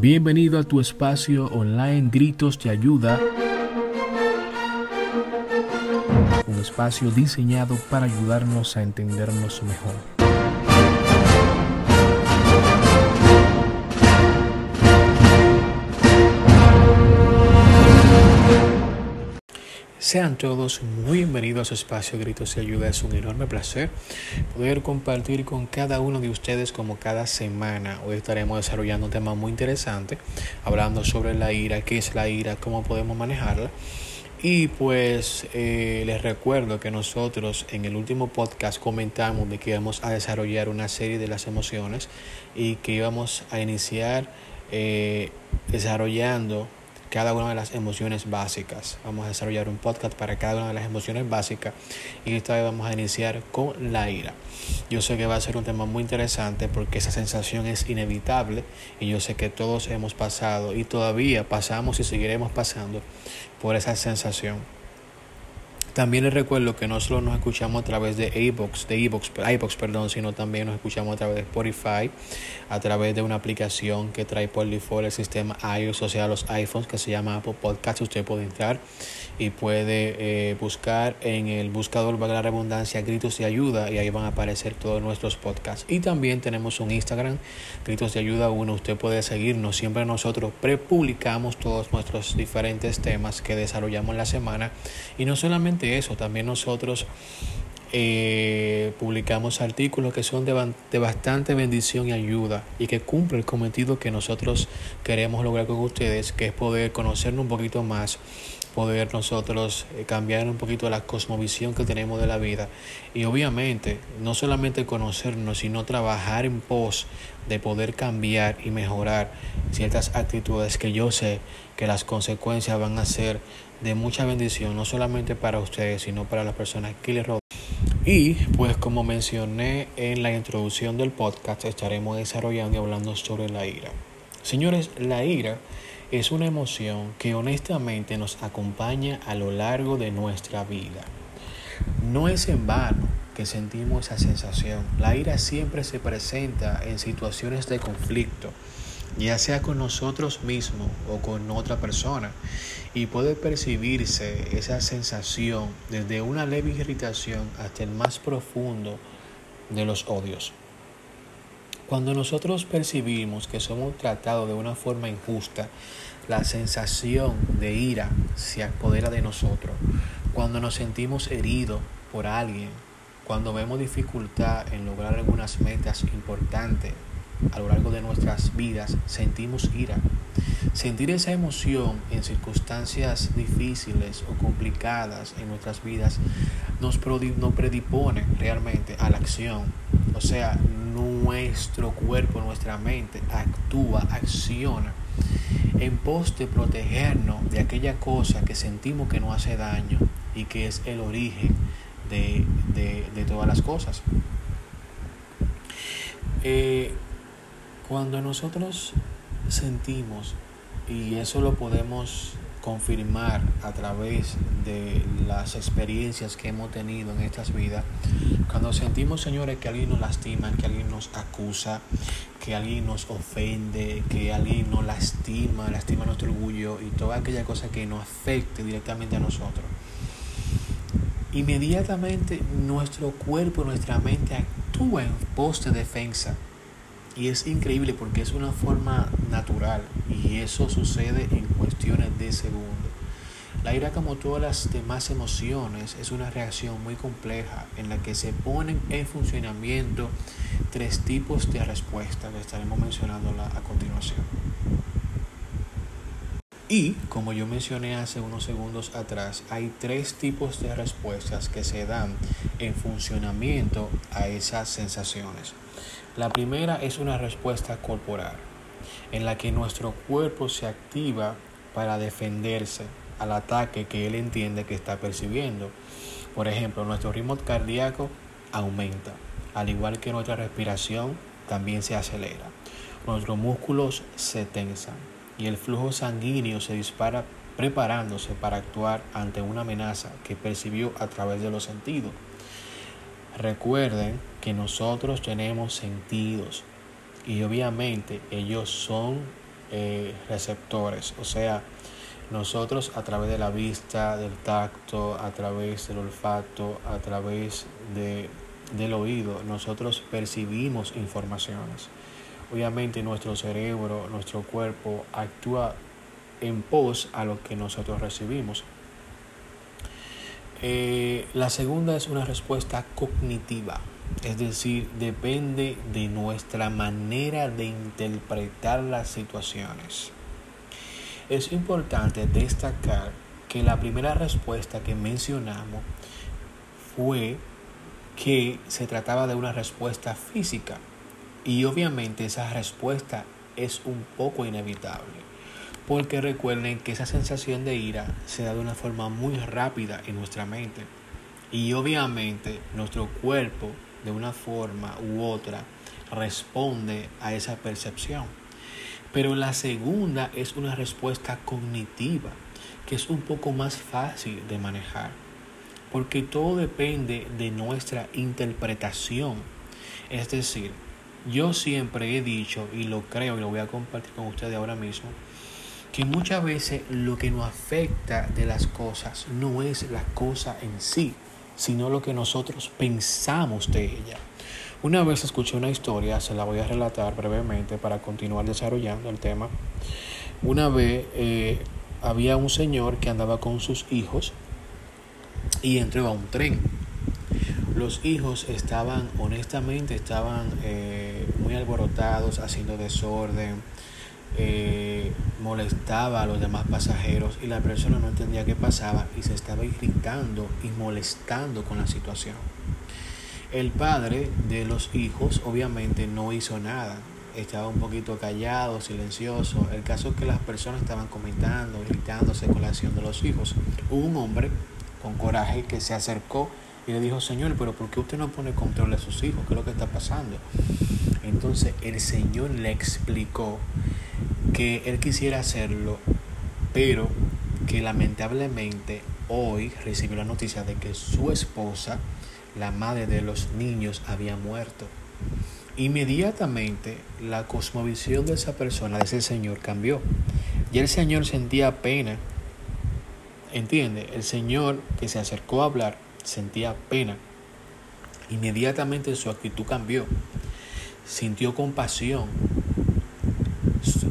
Bienvenido a tu espacio online Gritos de Ayuda. Un espacio diseñado para ayudarnos a entendernos mejor. Sean todos muy bienvenidos a espacio Gritos y Ayuda. Es un enorme placer poder compartir con cada uno de ustedes como cada semana. Hoy estaremos desarrollando un tema muy interesante, hablando sobre la ira, qué es la ira, cómo podemos manejarla. Y pues eh, les recuerdo que nosotros en el último podcast comentamos de que íbamos a desarrollar una serie de las emociones y que íbamos a iniciar eh, desarrollando cada una de las emociones básicas. Vamos a desarrollar un podcast para cada una de las emociones básicas y esta vez vamos a iniciar con la ira. Yo sé que va a ser un tema muy interesante porque esa sensación es inevitable y yo sé que todos hemos pasado y todavía pasamos y seguiremos pasando por esa sensación. También les recuerdo que no solo nos escuchamos a través de iBox, de iBox, iBox, perdón, sino también nos escuchamos a través de Spotify, a través de una aplicación que trae por default el sistema iOS, o sea, los iPhones, que se llama Apple Podcast. Usted puede entrar y puede eh, buscar en el buscador, valga la redundancia, gritos de ayuda y ahí van a aparecer todos nuestros podcasts. Y también tenemos un Instagram, gritos de ayuda 1. Usted puede seguirnos. Siempre nosotros prepublicamos todos nuestros diferentes temas que desarrollamos la semana. Y no solamente eso, también nosotros eh, publicamos artículos que son de, bastante bendición y ayuda y que cumplen el cometido que nosotros queremos lograr con ustedes, que es poder conocernos un poquito más, poder nosotros eh, cambiar un poquito la cosmovisión que tenemos de la vida. Y obviamente no solamente conocernos, sino trabajar en pos de poder cambiar y mejorar ciertas actitudes que yo sé que las consecuencias van a ser de mucha bendición, no solamente para ustedes, sino para las personas que les rodean. Y pues como mencioné en la introducción del podcast, estaremos desarrollando y hablando sobre la ira. Señores, la ira es una emoción que honestamente nos acompaña a lo largo de nuestra vida. No es en vano que sentimos esa sensación. La ira siempre se presenta en situaciones de conflicto ya sea con nosotros mismos o con otra persona, y puede percibirse esa sensación desde una leve irritación hasta el más profundo de los odios. Cuando nosotros percibimos que somos tratados de una forma injusta, la sensación de ira se apodera de nosotros. Cuando nos sentimos heridos por alguien, cuando vemos dificultad en lograr algunas metas importantes a lo largo de nuestras vidas sentimos ira. Sentir esa emoción en circunstancias difíciles o complicadas en nuestras vidas nos, predipone realmente a la acción. O sea, nuestro cuerpo, nuestra mente actúa, acciona en pos de protegernos de aquella cosa que sentimos que nos hace daño y que es el origen de, de, todas las cosas. Eh, cuando nosotros sentimos, y eso lo podemos confirmar a través de las experiencias que hemos tenido en estas vidas, cuando sentimos, señores, que alguien nos lastima, que alguien nos acusa, que alguien nos ofende, que alguien nos lastima, lastima nuestro orgullo y toda aquella cosa que nos afecte directamente a nosotros, inmediatamente nuestro cuerpo, nuestra mente actúa en pos de defensa y es increíble porque es una forma natural y eso sucede en cuestiones de segundos. La ira, como todas las demás emociones, es una reacción muy compleja en la que se ponen en funcionamiento tres tipos de respuestas que estaremos mencionando a continuación. Y, como yo mencioné hace unos segundos atrás, hay tres tipos de respuestas que se dan en funcionamiento a esas sensaciones. La primera es una respuesta corporal, en la que nuestro cuerpo se activa para defenderse al ataque que él entiende que está percibiendo. Por ejemplo, nuestro ritmo cardíaco aumenta, al igual que nuestra respiración también se acelera. Nuestros músculos se tensan y el flujo sanguíneo se dispara preparándose para actuar ante una amenaza que percibió a través de los sentidos. Recuerden que nosotros tenemos sentidos y obviamente ellos son eh, receptores, o sea, nosotros a través de la vista, del tacto, a través del olfato, a través de, del oído, nosotros percibimos informaciones. Obviamente nuestro cerebro, nuestro cuerpo actúa en pos a lo que nosotros recibimos. Eh, la segunda es una respuesta cognitiva, es decir, depende de nuestra manera de interpretar las situaciones. Es importante destacar que la primera respuesta que mencionamos fue que se trataba de una respuesta física y obviamente esa respuesta es un poco inevitable. Porque recuerden que esa sensación de ira se da de una forma muy rápida en nuestra mente. Y obviamente nuestro cuerpo de una forma u otra responde a esa percepción. Pero la segunda es una respuesta cognitiva, que es un poco más fácil de manejar. Porque todo depende de nuestra interpretación. Es decir, yo siempre he dicho y lo creo y lo voy a compartir con ustedes ahora mismo, que muchas veces lo que nos afecta de las cosas no es la cosa en sí, sino lo que nosotros pensamos de ella. Una vez escuché una historia, se la voy a relatar brevemente para continuar desarrollando el tema. Una vez eh, había un señor que andaba con sus hijos y entró a un tren. Los hijos estaban, honestamente, estaban eh, muy alborotados, haciendo desorden, eh, molestaba a los demás pasajeros y la persona no entendía qué pasaba y se estaba irritando y molestando con la situación. El padre de los hijos obviamente no hizo nada, estaba un poquito callado, silencioso. El caso es que las personas estaban comentando, irritándose con la acción de los hijos. Hubo un hombre con coraje que se acercó y le dijo, Señor, pero ¿por qué usted no pone control a sus hijos? ¿Qué es lo que está pasando? Entonces el Señor le explicó que él quisiera hacerlo, pero que lamentablemente hoy recibió la noticia de que su esposa, la madre de los niños, había muerto. Inmediatamente la cosmovisión de esa persona, de ese señor, cambió. Y el señor sentía pena. ¿Entiende? El señor que se acercó a hablar sentía pena. Inmediatamente su actitud cambió. Sintió compasión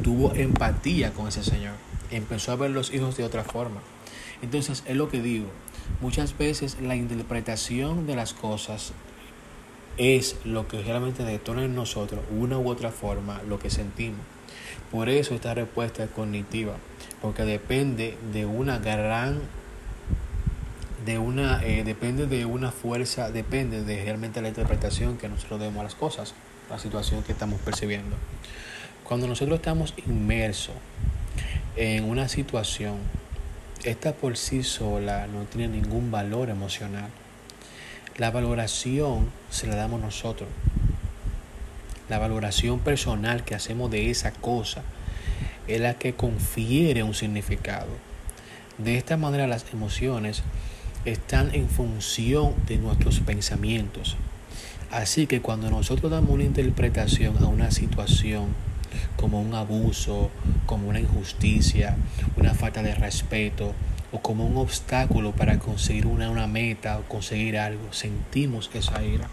tuvo empatía con ese Señor. Empezó a ver los hijos de otra forma. Entonces, es lo que digo. Muchas veces la interpretación de las cosas es lo que realmente detona en nosotros, una u otra forma, lo que sentimos. Por eso esta respuesta es cognitiva, porque depende de una gran, de una, eh, depende de una fuerza, depende de realmente la interpretación que nosotros demos a las cosas, la situación que estamos percibiendo. Cuando nosotros estamos inmersos en una situación, esta por sí sola no tiene ningún valor emocional. La valoración se la damos nosotros. La valoración personal que hacemos de esa cosa es la que confiere un significado. De esta manera las emociones están en función de nuestros pensamientos. Así que cuando nosotros damos una interpretación a una situación, como un abuso, como una injusticia, una falta de respeto o como un obstáculo para conseguir una, una meta o conseguir algo. Sentimos esa ira.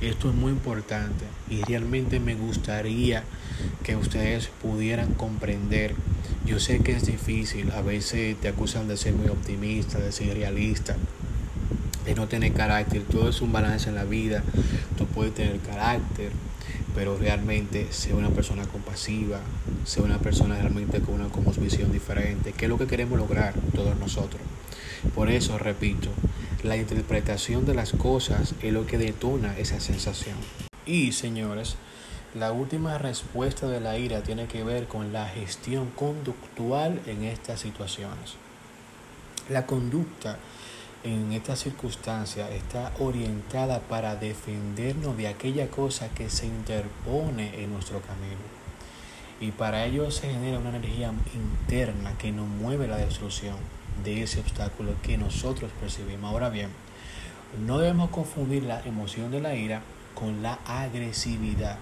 Esto es muy importante y realmente me gustaría que ustedes pudieran comprender. Yo sé que es difícil, a veces te acusan de ser muy optimista, de ser realista, de no tener carácter. Todo es un balance en la vida. Tú puedes tener carácter, pero realmente sea una persona compasiva, sea una persona realmente con una visión diferente, que es lo que queremos lograr todos nosotros. Por eso, repito, la interpretación de las cosas es lo que detona esa sensación. Y, señores, la última respuesta de la ira tiene que ver con la gestión conductual en estas situaciones. La conducta en esta circunstancia está orientada para defendernos de aquella cosa que se interpone en nuestro camino. Y para ello se genera una energía interna que nos mueve la destrucción de ese obstáculo que nosotros percibimos. Ahora bien, no debemos confundir la emoción de la ira con la agresividad.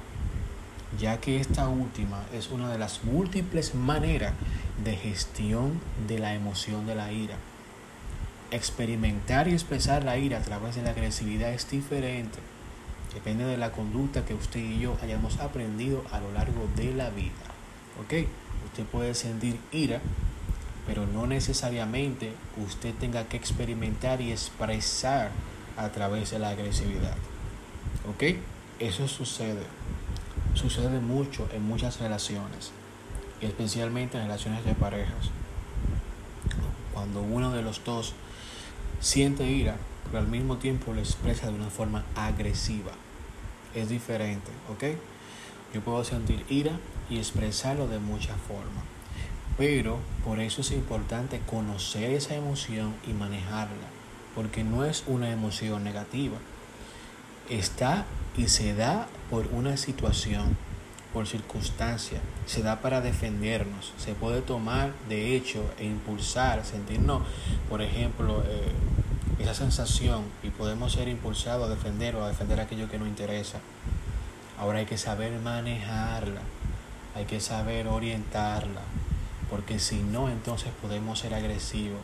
ya que esta última es una de las múltiples maneras de gestión de la emoción de la ira. Experimentar y expresar la ira a través de la agresividad es diferente. Depende de la conducta que usted y yo hayamos aprendido a lo largo de la vida. ¿Ok? Usted puede sentir ira, pero no necesariamente usted tenga que experimentar y expresar a través de la agresividad. ¿Ok? Eso sucede. Sucede mucho en muchas relaciones, especialmente en relaciones de parejas. Cuando uno de los dos siente ira, pero al mismo tiempo lo expresa de una forma agresiva. Es diferente, ¿ok? Yo puedo sentir ira y expresarlo de muchas formas. Pero por eso es importante conocer esa emoción y manejarla, porque no es una emoción negativa. Está y se da por una situación, por circunstancia, se da para defendernos, se puede tomar de hecho e impulsar, sentirnos, por ejemplo, eh, esa sensación y podemos ser impulsados a defender o a defender aquello que nos interesa. Ahora hay que saber manejarla, hay que saber orientarla, porque si no, entonces podemos ser agresivos,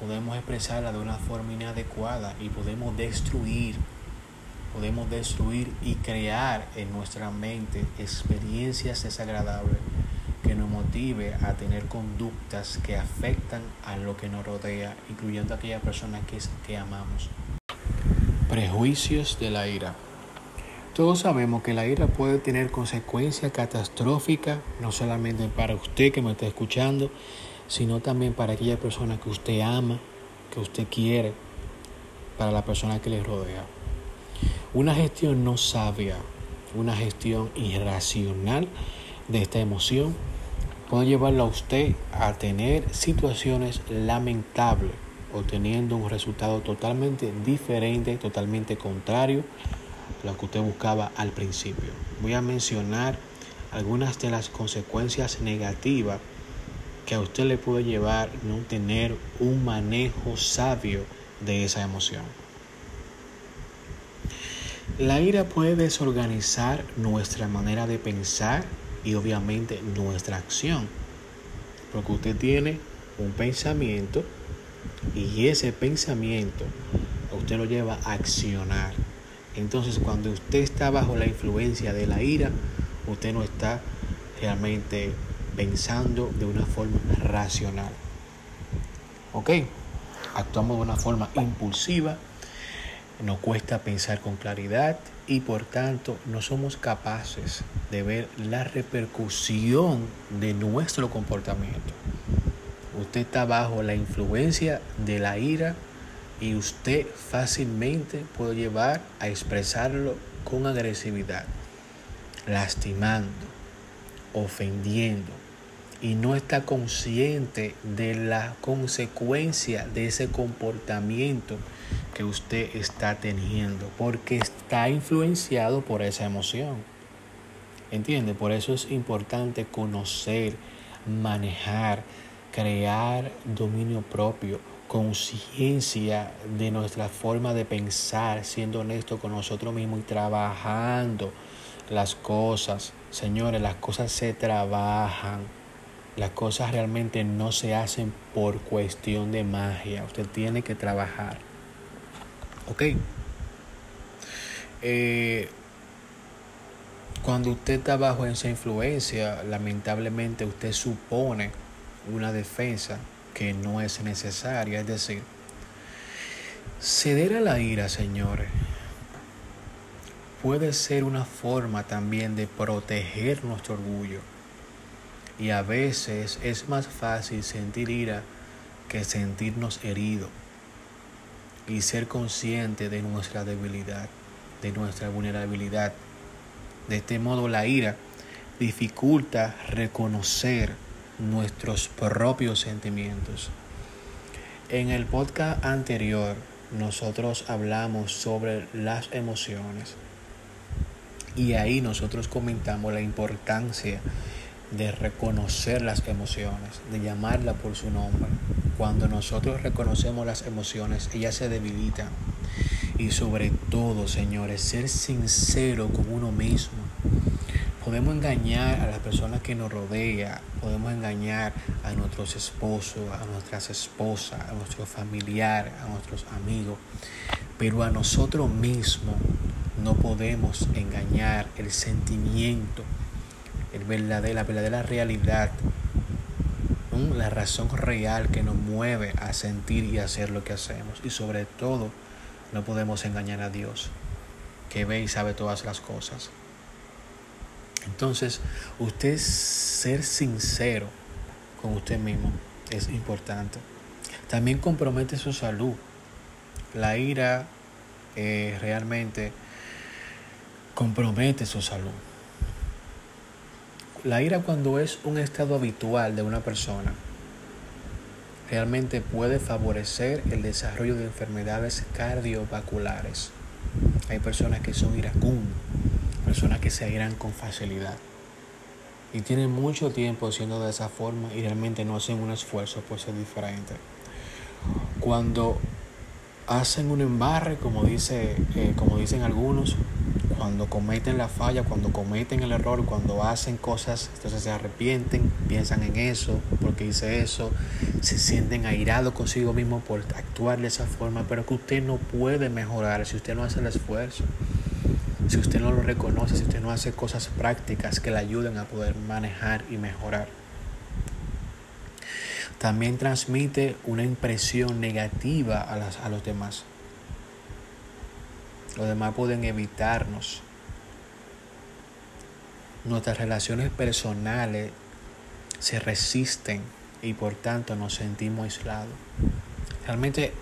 podemos expresarla de una forma inadecuada y podemos destruir podemos destruir y crear en nuestra mente experiencias desagradables que nos motive a tener conductas que afectan a lo que nos rodea, incluyendo a aquella persona que, que amamos. Prejuicios de la ira. Todos sabemos que la ira puede tener consecuencias catastróficas, no solamente para usted que me está escuchando, sino también para aquella persona que usted ama, que usted quiere, para la persona que le rodea. Una gestión no sabia, una gestión irracional de esta emoción puede llevarlo a usted a tener situaciones lamentables, obteniendo un resultado totalmente diferente, totalmente contrario a lo que usted buscaba al principio. Voy a mencionar algunas de las consecuencias negativas que a usted le puede llevar no tener un manejo sabio de esa emoción. La ira puede desorganizar nuestra manera de pensar y obviamente nuestra acción. Porque usted tiene un pensamiento y ese pensamiento usted lo lleva a accionar. Entonces cuando usted está bajo la influencia de la ira, usted no está realmente pensando de una forma racional. ¿Ok? Actuamos de una forma impulsiva nos cuesta pensar con claridad y por tanto no somos capaces de ver la repercusión de nuestro comportamiento. Usted está bajo la influencia de la ira y usted fácilmente puede llevar a expresarlo con agresividad, lastimando, ofendiendo y no está consciente de la consecuencia de ese comportamiento que usted está teniendo, porque está influenciado por esa emoción. ¿Entiende? Por eso es importante conocer, manejar, crear dominio propio, conciencia de nuestra forma de pensar, siendo honesto con nosotros mismos y trabajando las cosas. Señores, las cosas se trabajan. Las cosas realmente no se hacen por cuestión de magia. Usted tiene que trabajar. ¿Ok? Eh, cuando usted está bajo esa influencia, lamentablemente usted supone una defensa que no es necesaria. Es decir, ceder a la ira, señores, puede ser una forma también de proteger nuestro orgullo. Y a veces es más fácil sentir ira que sentirnos heridos y ser consciente de nuestra debilidad, de nuestra vulnerabilidad. De este modo la ira dificulta reconocer nuestros propios sentimientos. En el podcast anterior nosotros hablamos sobre las emociones y ahí nosotros comentamos la importancia de reconocer las emociones, de llamarla por su nombre. Cuando nosotros reconocemos las emociones, ellas se debilitan. Y sobre todo, señores, ser sincero con uno mismo. podemos engañar a las personas que nos rodean, podemos engañar a nuestros esposos, a nuestras esposas, a nuestros familiares, a nuestros amigos, pero a nosotros mismos no podemos engañar el sentimiento, el verdadero, la verdadera realidad, la razón real que nos mueve a sentir y hacer lo que hacemos. Y sobre todo, no podemos engañar a Dios, que ve y sabe todas las cosas. Entonces, usted ser sincero con usted mismo es importante. También compromete su salud. La ira eh, realmente compromete su salud. La ira cuando es un estado habitual de una persona, realmente puede favorecer el desarrollo de enfermedades cardiovasculares. Hay personas que son iracundas personas que se irán con facilidad y tienen mucho tiempo siendo de esa forma y realmente no hacen un esfuerzo por ser diferente. Cuando hacen un embarre, como, dice, eh, como dicen algunos, cuando cometen la falla, cuando cometen el error, cuando hacen cosas, entonces se arrepienten, piensan en eso, porque hice eso, se sienten airados consigo mismo por actuar de esa forma, pero que usted no puede mejorar si usted no hace el esfuerzo si usted no lo reconoce, si usted no hace cosas prácticas que le ayuden a poder manejar y mejorar. También transmite una impresión negativa a, las, a los demás. Los demás pueden evitarnos. Nuestras relaciones personales se resisten y por tanto nos sentimos aislados. Realmente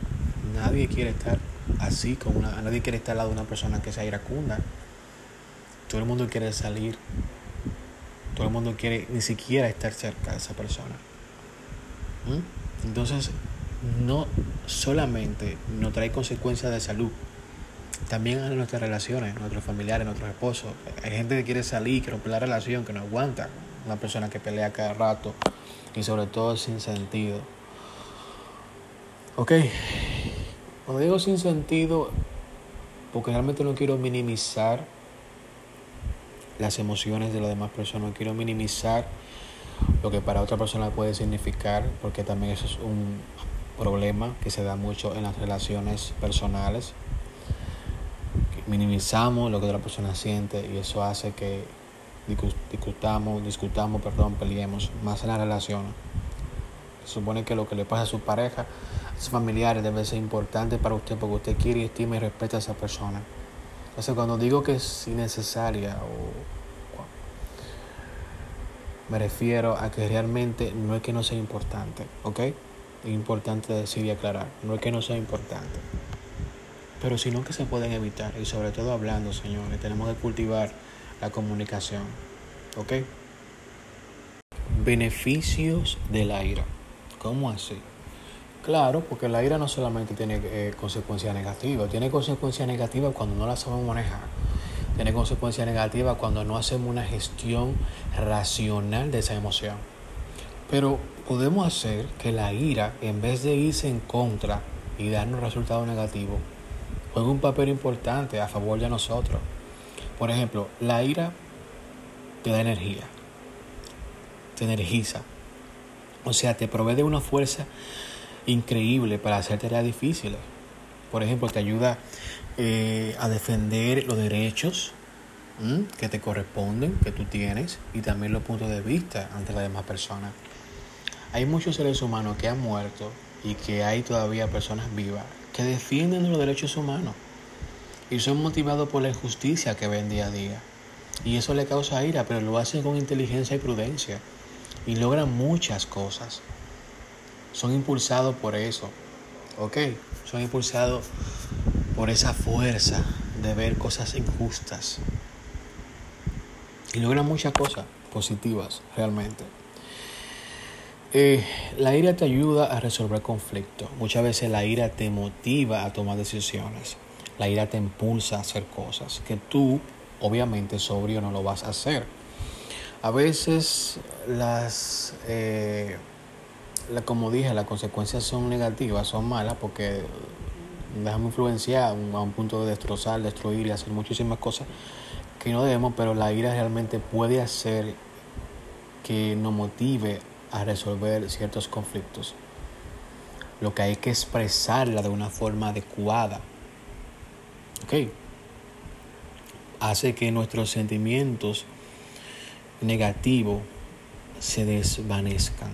nadie quiere estar así con una, nadie quiere estar al lado de una persona que sea iracunda. Todo el mundo quiere salir. Todo el mundo quiere ni siquiera estar cerca de esa persona. ¿Mm? Entonces, no solamente nos trae consecuencias de salud, también en nuestras relaciones, nuestros familiares, nuestros esposos. Hay gente que quiere salir, que romper la relación, que no aguanta. Una persona que pelea cada rato y sobre todo sin sentido. Ok, cuando digo sin sentido, porque realmente no quiero minimizar las emociones de las demás personas. No quiero minimizar lo que para otra persona puede significar, porque también eso es un problema que se da mucho en las relaciones personales. Minimizamos lo que otra persona siente y eso hace que discutamos, discutamos, perdón, peleemos más en la relación. Se supone que lo que le pasa a su pareja, a sus familiares, debe ser importante para usted porque usted quiere, estima y respeta a esa persona. Entonces, cuando digo que es innecesaria o me refiero a que realmente no es que no sea importante, ¿ok? Es importante decir y aclarar, no es que no sea importante, pero sino que se pueden evitar y sobre todo hablando, señores, tenemos que cultivar la comunicación, ¿ok? Beneficios de la ira, ¿cómo así? Claro, porque la ira no solamente tiene eh, consecuencias negativas, tiene consecuencias negativas cuando no la sabemos manejar. Tiene consecuencias negativas cuando no hacemos una gestión racional de esa emoción. Pero podemos hacer que la ira, en vez de irse en contra y darnos resultados negativos, juegue un papel importante a favor de nosotros. Por ejemplo, la ira te da energía, te energiza. O sea, te provee de una fuerza increíble para hacer tareas difíciles. Por ejemplo, te ayuda eh, a defender los derechos que te corresponden, que tú tienes, y también los puntos de vista ante las demás personas. Hay muchos seres humanos que han muerto y que hay todavía personas vivas defienden los derechos humanos y son motivados por la injusticia que ven día a día. Y eso le causa ira, pero lo hacen con inteligencia y prudencia y logran muchas cosas son impulsados por eso, ¿ok? Son impulsados por esa fuerza de ver cosas injustas. Y logran muchas cosas positivas realmente. Eh, la ira te ayuda a resolver conflictos. Muchas veces la ira te motiva a tomar decisiones. La ira te impulsa a hacer cosas que tú, obviamente, sobrio no lo vas a hacer. A veces las... Eh, como dije, las consecuencias son negativas, son malas porque dejamos influenciar a un punto de destrozar, destruir y hacer muchísimas cosas que no debemos, pero la ira realmente puede hacer que nos motive a resolver ciertos conflictos. Lo que hay que expresarla de una forma adecuada. ¿Ok? Hace que nuestros sentimientos negativos se desvanezcan.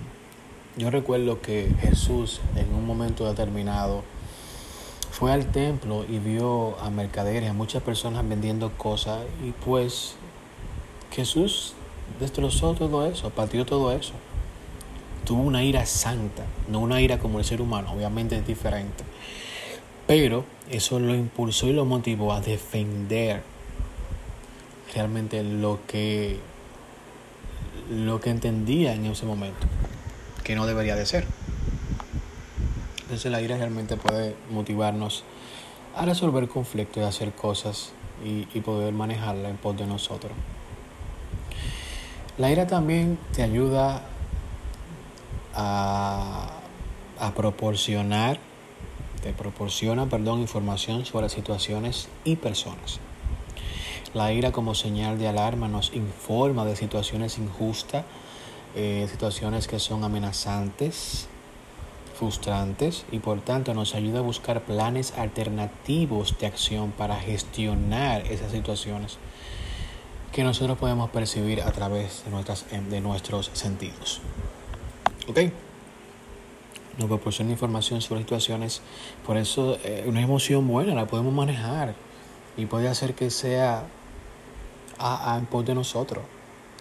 Yo recuerdo que Jesús en un momento determinado fue al templo y vio a mercaderes, a muchas personas vendiendo cosas y pues Jesús destrozó todo eso, partió todo eso. Tuvo una ira santa, no una ira como el ser humano, obviamente es diferente. Pero eso lo impulsó y lo motivó a defender realmente lo que lo que entendía en ese momento, que no debería de ser. Entonces la ira realmente puede motivarnos a resolver conflictos y hacer cosas y, poder manejarla en pos de nosotros. La ira también te ayuda a, proporcionar, te proporciona, perdón, información sobre situaciones y personas. La ira como señal de alarma nos informa de situaciones injustas, eh, situaciones que son amenazantes, frustrantes y por tanto nos ayuda a buscar planes alternativos de acción para gestionar esas situaciones que nosotros podemos percibir a través de, nuestras, de nuestros sentidos. ¿Ok? Nos proporciona información sobre situaciones, por eso eh, una emoción buena la podemos manejar y puede hacer que sea a, a en pos de nosotros.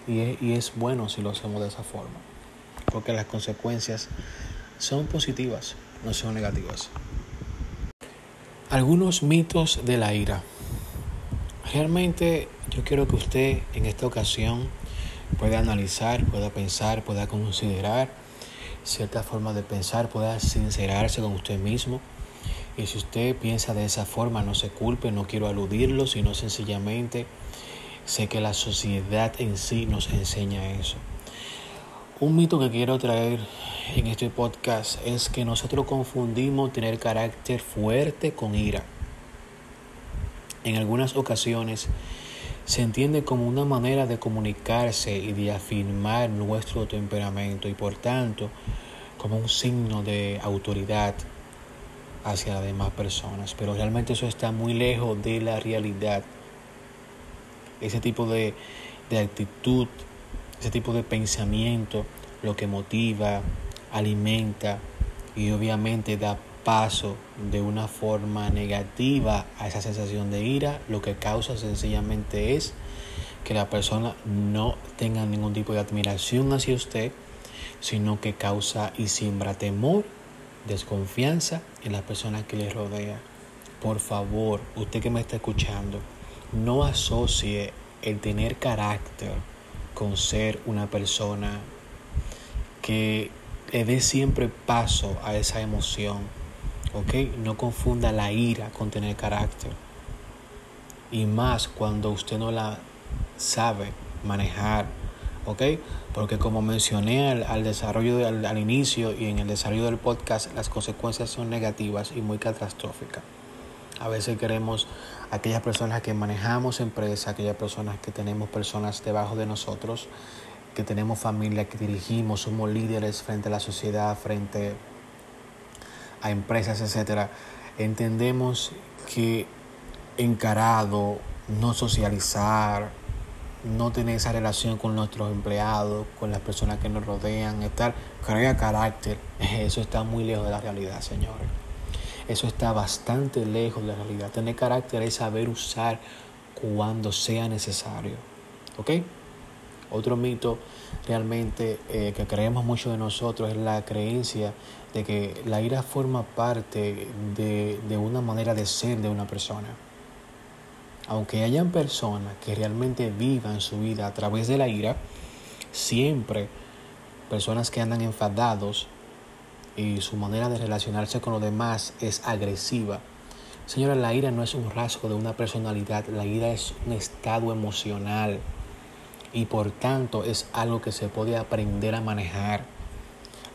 Y es, y es bueno si lo hacemos de esa forma, porque las consecuencias son positivas, no son negativas. Algunos mitos de la ira. Realmente yo quiero que usted en esta ocasión pueda analizar, pueda pensar, pueda considerar cierta forma de pensar, pueda sincerarse con usted mismo. Y si usted piensa de esa forma, no se culpe, no quiero aludirlo, sino sencillamente sé que la sociedad en sí nos enseña eso. Un mito que quiero traer en este podcast es que nosotros confundimos tener carácter fuerte con ira. En algunas ocasiones se entiende como una manera de comunicarse y de afirmar nuestro temperamento y por tanto como un signo de autoridad hacia las demás personas. Pero realmente eso está muy lejos de la realidad. Ese tipo de, de actitud, ese tipo de pensamiento, lo que motiva, alimenta y obviamente da paso de una forma negativa a esa sensación de ira, lo que causa sencillamente es que la persona no tenga ningún tipo de admiración hacia usted, sino que causa y siembra temor, desconfianza en la persona que le rodea. Por favor, usted que me está escuchando, no asocie el tener carácter con ser una persona que le dé siempre paso a esa emoción. ¿Ok? No confunda la ira con tener carácter. Y más cuando usted no la sabe manejar. ¿Ok? Porque como mencioné al, desarrollo, al, al inicio y en el desarrollo del podcast, las consecuencias son negativas y muy catastróficas. A veces queremos aquellas personas que manejamos empresas, aquellas personas que tenemos personas debajo de nosotros, que tenemos familia, que dirigimos, somos líderes frente a la sociedad, frente a empresas, etcétera, entendemos que encarado, no socializar, no tener esa relación con nuestros empleados, con las personas que nos rodean, estar crea carácter, eso está muy lejos de la realidad, señores. Eso está bastante lejos de la realidad. Tener carácter es saber usar cuando sea necesario. ¿Ok? Otro mito realmente eh, que creemos mucho de nosotros es la creencia de que la ira forma parte de, de una manera de ser de una persona. Aunque hayan personas que realmente vivan su vida a través de la ira, siempre personas que andan enfadados y su manera de relacionarse con los demás es agresiva. Señora, la ira no es un rasgo de una personalidad, la ira es un estado emocional y por tanto es algo que se puede aprender a manejar.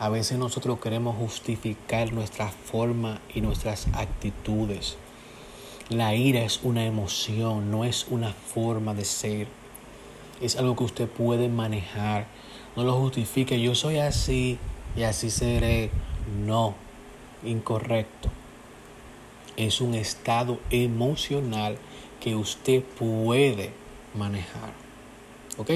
A veces nosotros queremos justificar nuestra forma y nuestras actitudes. La ira es una emoción, no es una forma de ser. Es algo que usted puede manejar. No lo justifique, yo soy así y así seré. No, incorrecto. Es un estado emocional que usted puede manejar. ¿Ok?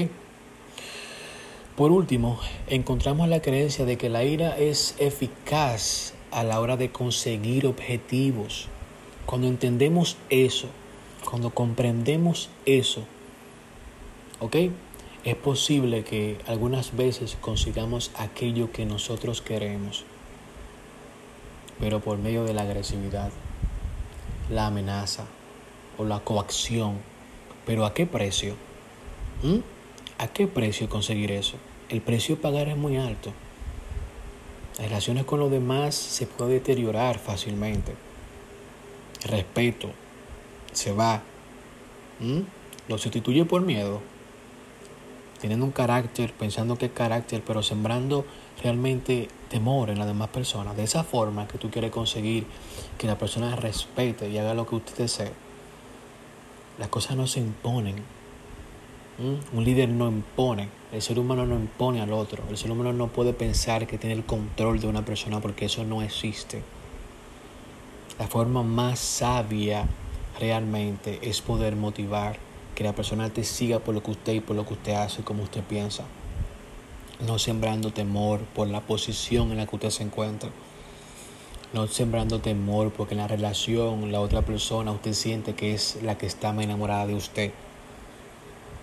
Por último, encontramos la creencia de que la ira es eficaz a la hora de conseguir objetivos. Cuando entendemos eso, cuando comprendemos eso, ¿ok? Es posible que algunas veces consigamos aquello que nosotros queremos, pero por medio de la agresividad, la amenaza o la coacción. ¿Pero a qué precio? ¿Mm? ¿A qué precio conseguir eso? El precio pagar es muy alto. Las relaciones con los demás se puede deteriorar fácilmente. El respeto se va. Lo sustituye por miedo. Teniendo un carácter, pensando que es carácter, pero sembrando realmente temor en las demás personas. De esa forma que tú quieres conseguir que la persona respete y haga lo que usted desee. Las cosas no se imponen. Un líder no impone, el ser humano no impone al otro, el ser humano no puede pensar que tiene el control de una persona porque eso no existe. La forma más sabia realmente es poder motivar que la persona te siga por lo que usted y por lo que usted hace, como usted piensa. No sembrando temor por la posición en la que usted se encuentra. No sembrando temor porque en la relación la otra persona usted siente que es la que está más enamorada de usted.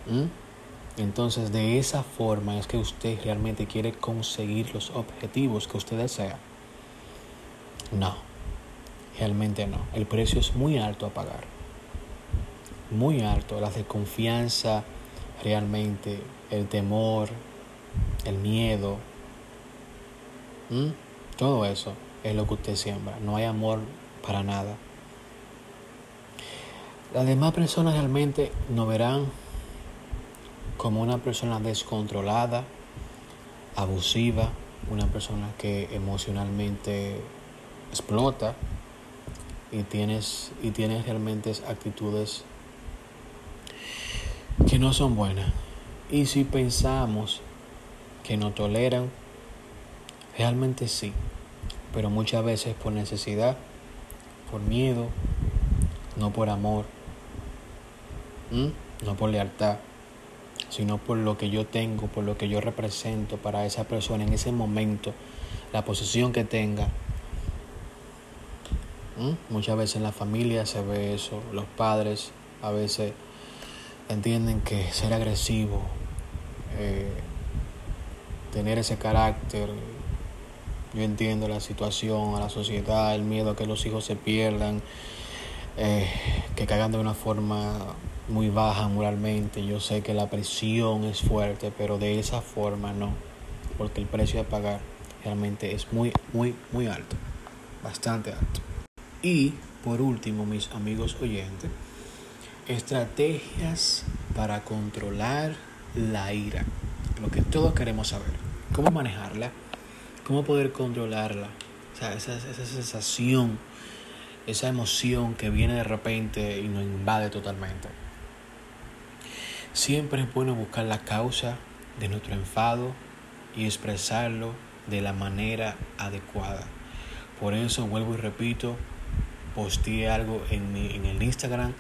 ¿Mm? Entonces de esa forma es que usted realmente quiere conseguir los objetivos que usted desea. No, realmente no. El precio es muy alto a pagar. Muy alto. La desconfianza, realmente, el temor, el miedo. ¿Mm? Todo eso es lo que usted siembra. No hay amor para nada. Las demás personas realmente no verán como una persona descontrolada, abusiva, una persona que emocionalmente explota y tienes, y tienes realmente actitudes que no son buenas. Y si pensamos que no toleran, realmente sí, pero muchas veces por necesidad, por miedo, no por amor, no por lealtad sino por lo que yo tengo, por lo que yo represento para esa persona en ese momento, la posición que tenga. ¿Mm? Muchas veces en la familia se ve eso, los padres a veces entienden que ser agresivo, eh, tener ese carácter, yo entiendo la situación, a la sociedad, el miedo a que los hijos se pierdan, eh, que caigan de una forma muy baja moralmente. Yo sé que la presión es fuerte, pero de esa forma no, porque el precio a pagar realmente es muy, muy, muy alto, bastante alto. Y por último, mis amigos oyentes, estrategias para controlar la ira, lo que todos queremos saber, cómo manejarla, cómo poder controlarla, o sea, esa, esa sensación, esa emoción que viene de repente y nos invade totalmente. Siempre es bueno buscar la causa de nuestro enfado y expresarlo de la manera adecuada. Por eso vuelvo y repito, posteé algo en, el Instagram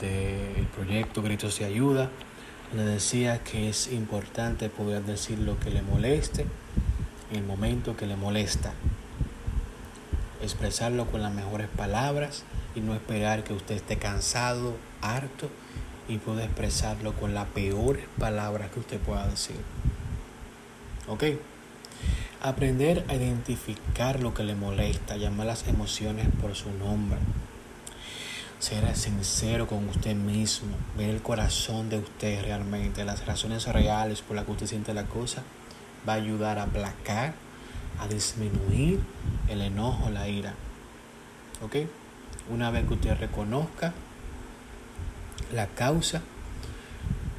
del proyecto Gritos de Ayuda, donde decía que es importante poder decir lo que le moleste en el momento que le molesta. Expresarlo con las mejores palabras y no esperar que usted esté cansado, harto y puede expresarlo con las peores palabras que usted pueda decir. ¿Ok? Aprender a identificar lo que le molesta, llamar las emociones por su nombre. Ser sincero con usted mismo, ver el corazón de usted realmente, las razones reales por las que usted siente la cosa, va a ayudar a aplacar, a disminuir el enojo, la ira. ¿Ok? Una vez que usted reconozca la causa,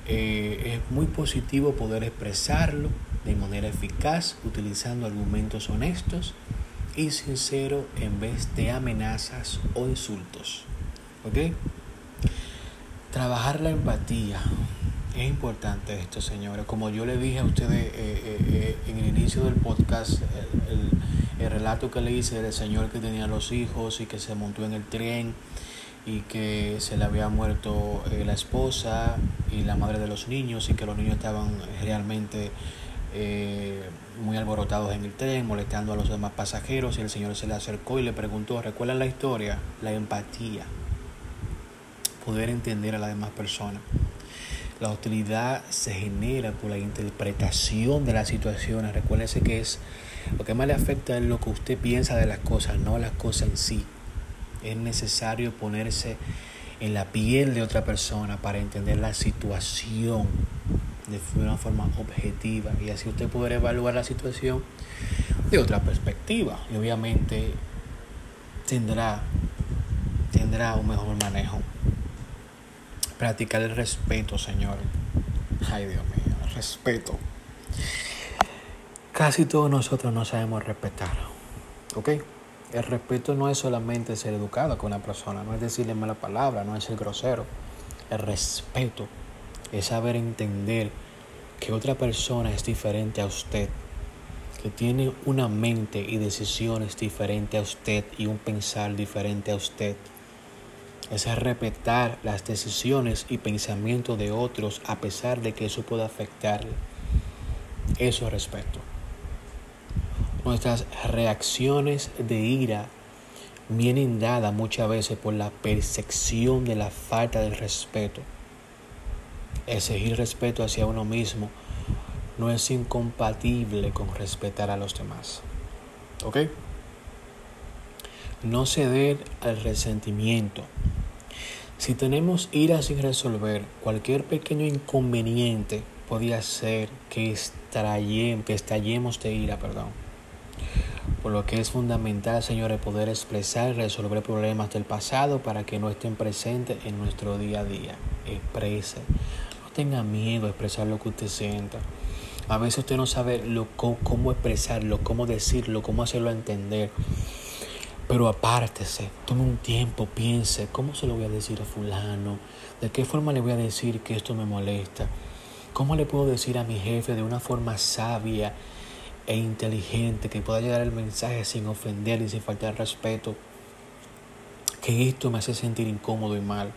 eh, es muy positivo poder expresarlo de manera eficaz utilizando argumentos honestos y sinceros en vez de amenazas o insultos. ¿Ok? Trabajar la empatía. Es importante esto, señores. Como yo le dije a ustedes eh, eh, en el inicio del podcast, el, el, relato que le hice del señor que tenía los hijos y que se montó en el tren y que se le había muerto la esposa y la madre de los niños y que los niños estaban realmente muy alborotados en el tren, molestando a los demás pasajeros y el señor se le acercó y le preguntó, ¿recuerdan la historia? La empatía, poder entender a las demás personas. La hostilidad se genera por la interpretación de las situaciones. Recuérdese que es lo que más le afecta es lo que usted piensa de las cosas, no las cosas en sí. Es necesario ponerse en la piel de otra persona para entender la situación de una forma objetiva y así usted podrá evaluar la situación de otra perspectiva y obviamente tendrá tendrá un mejor manejo practicar el respeto, Señor. Ay, Dios mío, respeto. Casi todos nosotros no sabemos respetar. ¿Ok? El respeto no es solamente ser educado con una persona, no es decirle mala palabra, no es ser grosero. El respeto es saber entender que otra persona es diferente a usted, que tiene una mente y decisiones diferentes a usted y un pensar diferente a usted es respetar las decisiones y pensamientos de otros a pesar de que eso pueda afectarle. Eso es respeto. Nuestras reacciones de ira vienen dadas muchas veces por la percepción de la falta de respeto. Exigir respeto hacia uno mismo no es incompatible con respetar a los demás. ¿Ok? No ceder al resentimiento si tenemos ira sin resolver, cualquier pequeño inconveniente podría ser que, que estallemos de ira, perdón. Por lo que es fundamental, señores, poder expresar y resolver problemas del pasado para que no estén presentes en nuestro día a día. Exprese. No tenga miedo a expresar lo que usted sienta. A veces usted no sabe lo, cómo expresarlo, cómo decirlo, cómo hacerlo entender. Pero apártese, tome un tiempo, piense, ¿cómo se lo voy a decir a fulano? ¿De qué forma le voy a decir que esto me molesta? ¿Cómo le puedo decir a mi jefe de una forma sabia e inteligente que pueda llegar el mensaje sin ofender y sin faltar respeto? Que esto me hace sentir incómodo y mal.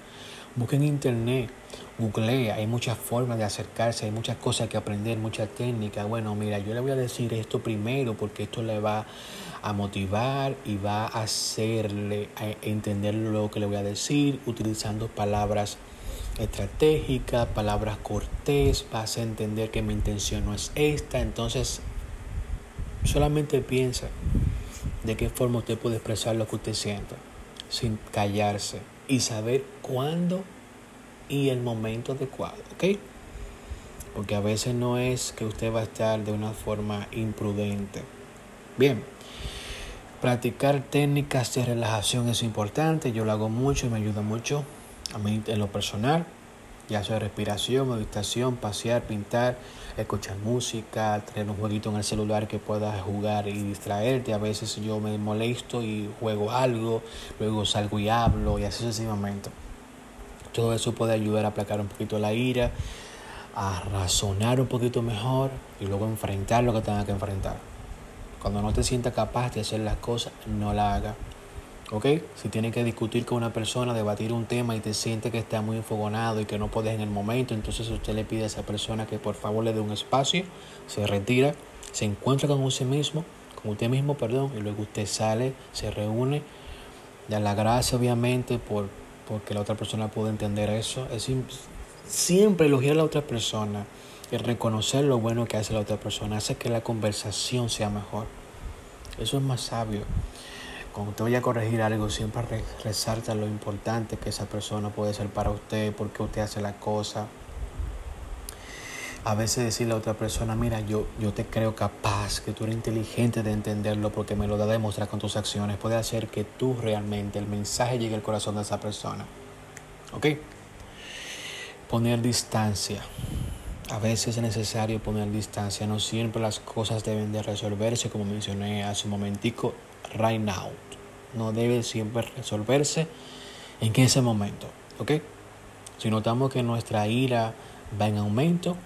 Busque en internet, googlea, hay muchas formas de acercarse, hay muchas cosas que aprender, mucha técnica. Bueno, mira, yo le voy a decir esto primero porque esto le va a motivar y va a hacerle entender lo que le voy a decir utilizando palabras estratégicas, palabras cortés, va a entender que mi intención no es esta. Entonces, solamente piensa de qué forma usted puede expresar lo que usted sienta sin callarse y saber cuándo y el momento adecuado, ¿ok? Porque a veces no es que usted va a estar de una forma imprudente. Bien, practicar técnicas de relajación es importante, yo lo hago mucho y me ayuda mucho a mí en lo personal, ya sea respiración, meditación, pasear, pintar, escuchar música, tener un jueguito en el celular que puedas jugar y distraerte. A veces yo me molesto y juego algo, luego salgo y hablo y así sucesivamente. Todo eso puede ayudar a aplacar un poquito la ira, a razonar un poquito mejor y luego enfrentar lo que tenga que enfrentar. Cuando no te sientas capaz de hacer las cosas, no la hagas. ¿Ok? Si tienes que discutir con una persona, debatir un tema y te sientes que está muy enfogonado y que no puedes en el momento, entonces usted le pide a esa persona que por favor le dé un espacio, se retira, se encuentra con usted mismo, con usted mismo, perdón, y luego usted sale, se reúne, da la gracia obviamente por porque la otra persona pueda entender eso. Es siempre elogiar a la otra persona y reconocer lo bueno que hace la otra persona hace que la conversación sea mejor. Eso es más sabio. Cuando usted vaya a corregir algo, siempre resalta lo importante que esa persona puede ser para usted, porque usted hace la cosa. A veces decirle a otra persona, mira, yo, yo te creo capaz, que tú eres inteligente de entenderlo porque me lo da a demostrar con tus acciones, puede hacer que tú realmente, el mensaje llegue al corazón de esa persona. ¿Ok? Poner distancia. A veces es necesario poner distancia, no siempre las cosas deben de resolverse, como mencioné hace un momentico, right now no debe siempre resolverse en ese momento. ¿Ok? Si notamos que nuestra ira va en aumento,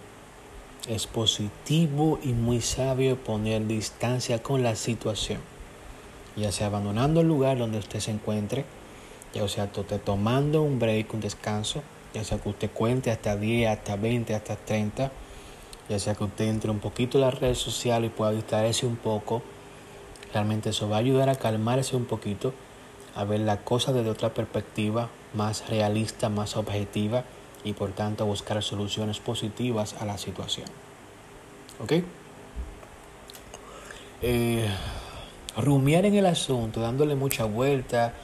es positivo y muy sabio poner distancia con la situación, ya sea abandonando el lugar donde usted se encuentre, ya sea tomando un break, un descanso, ya sea que usted cuente hasta 10, hasta 20, hasta 30, ya sea que usted entre un poquito en las redes sociales y pueda distraerse un poco, realmente eso va a ayudar a calmarse un poquito, a ver la cosa desde otra perspectiva más realista, más objetiva y por tanto buscar soluciones positivas a la situación. ¿Ok? Eh, rumiar en el asunto, dándole mucha vuelta,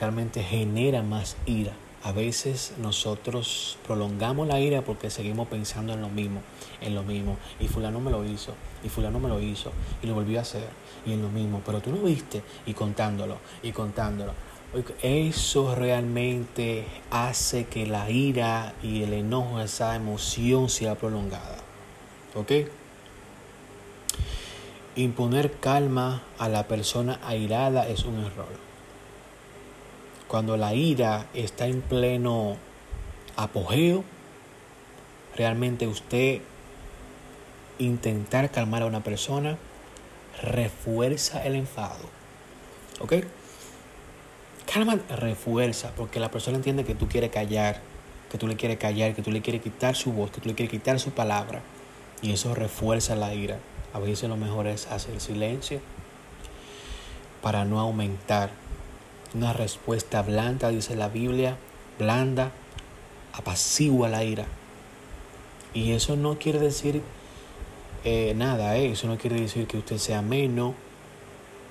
realmente genera más ira. A veces nosotros prolongamos la ira porque seguimos pensando en lo mismo, en lo mismo. Y fulano me lo hizo, y fulano me lo hizo, y lo volvió a hacer, y en lo mismo. Pero tú no viste, y contándolo, y contándolo. Eso realmente hace que la ira y el enojo, esa emoción sea prolongada. ¿Ok? Imponer calma a la persona airada es un error. Cuando la ira está en pleno apogeo, realmente usted intentar calmar a una persona refuerza el enfado. ¿Ok? Calma refuerza porque la persona entiende que tú quieres callar, que tú le quieres callar, que tú le quieres quitar su voz, que tú le quieres quitar su palabra. Y eso refuerza la ira. A veces lo mejor es hacer silencio para no aumentar una respuesta blanda, dice la Biblia, blanda, apacigua la ira. Y eso no quiere decir eh, nada, ¿eh? eso no quiere decir que usted sea menos,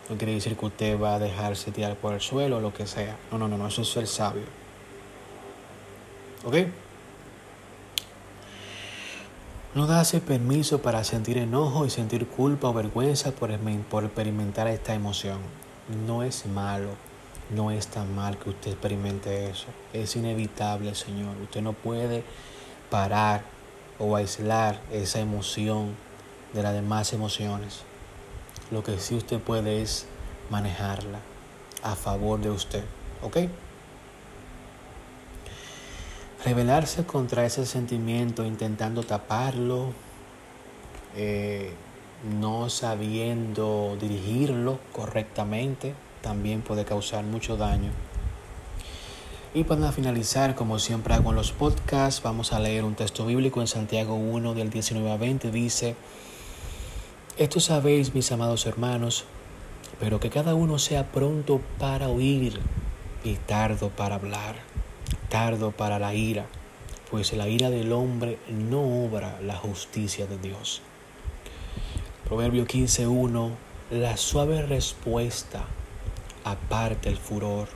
no quiere decir que usted va a dejarse tirar por el suelo o lo que sea. No, no, no, no, eso es ser sabio. ¿Ok? No darse permiso para sentir enojo y sentir culpa o vergüenza por, por experimentar esta emoción. No es malo. No es tan mal que usted experimente eso. Es inevitable, Señor. Usted no puede parar o aislar esa emoción de las demás emociones. Lo que sí usted puede es manejarla a favor de usted. ¿Ok? Rebelarse contra ese sentimiento intentando taparlo, eh, no sabiendo dirigirlo correctamente, también puede causar mucho daño. Y para finalizar, como siempre hago en los podcasts, vamos a leer un texto bíblico en Santiago 1 del 19 a 20. Dice, esto sabéis mis amados hermanos, pero que cada uno sea pronto para oír y tardo para hablar, tardo para la ira, pues la ira del hombre no obra la justicia de Dios. Proverbio 15.1, la suave respuesta aparte el furor,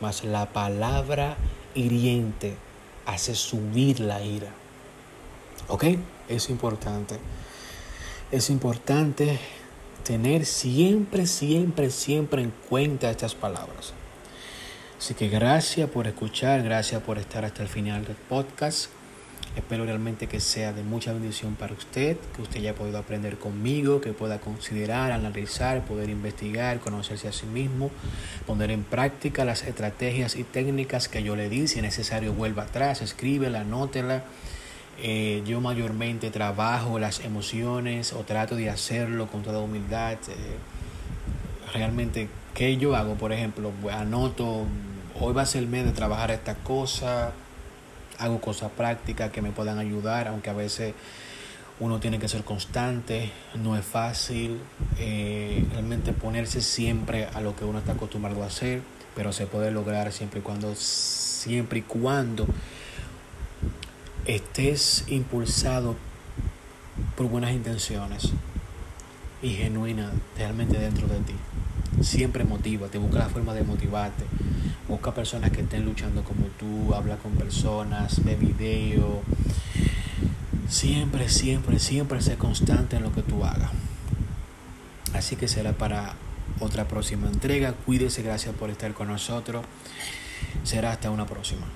mas la palabra hiriente hace subir la ira. ¿Ok? Es importante. Es importante tener siempre, siempre, siempre en cuenta estas palabras. Así que gracias por escuchar, gracias por estar hasta el final del podcast. Espero realmente que sea de mucha bendición para usted, que usted haya podido aprender conmigo, que pueda considerar, analizar, poder investigar, conocerse a sí mismo, poner en práctica las estrategias y técnicas que yo le di. Si es necesario, vuelva atrás, escríbela, anótela. Eh, yo mayormente trabajo las emociones o trato de hacerlo con toda humildad. Eh, realmente, ¿qué yo hago? Por ejemplo, anoto, hoy va a ser el mes de trabajar esta cosa hago cosas prácticas que me puedan ayudar, aunque a veces uno tiene que ser constante, no es fácil eh, realmente ponerse siempre a lo que uno está acostumbrado a hacer, pero se puede lograr siempre y cuando, siempre y cuando estés impulsado por buenas intenciones y genuinas realmente dentro de ti. Siempre motiva, te busca la forma de motivarte. Busca personas que estén luchando como tú, habla con personas, ve video. Siempre, siempre, siempre sé constante en lo que tú hagas. Así que será para otra próxima entrega. Cuídese, gracias por estar con nosotros. Será hasta una próxima.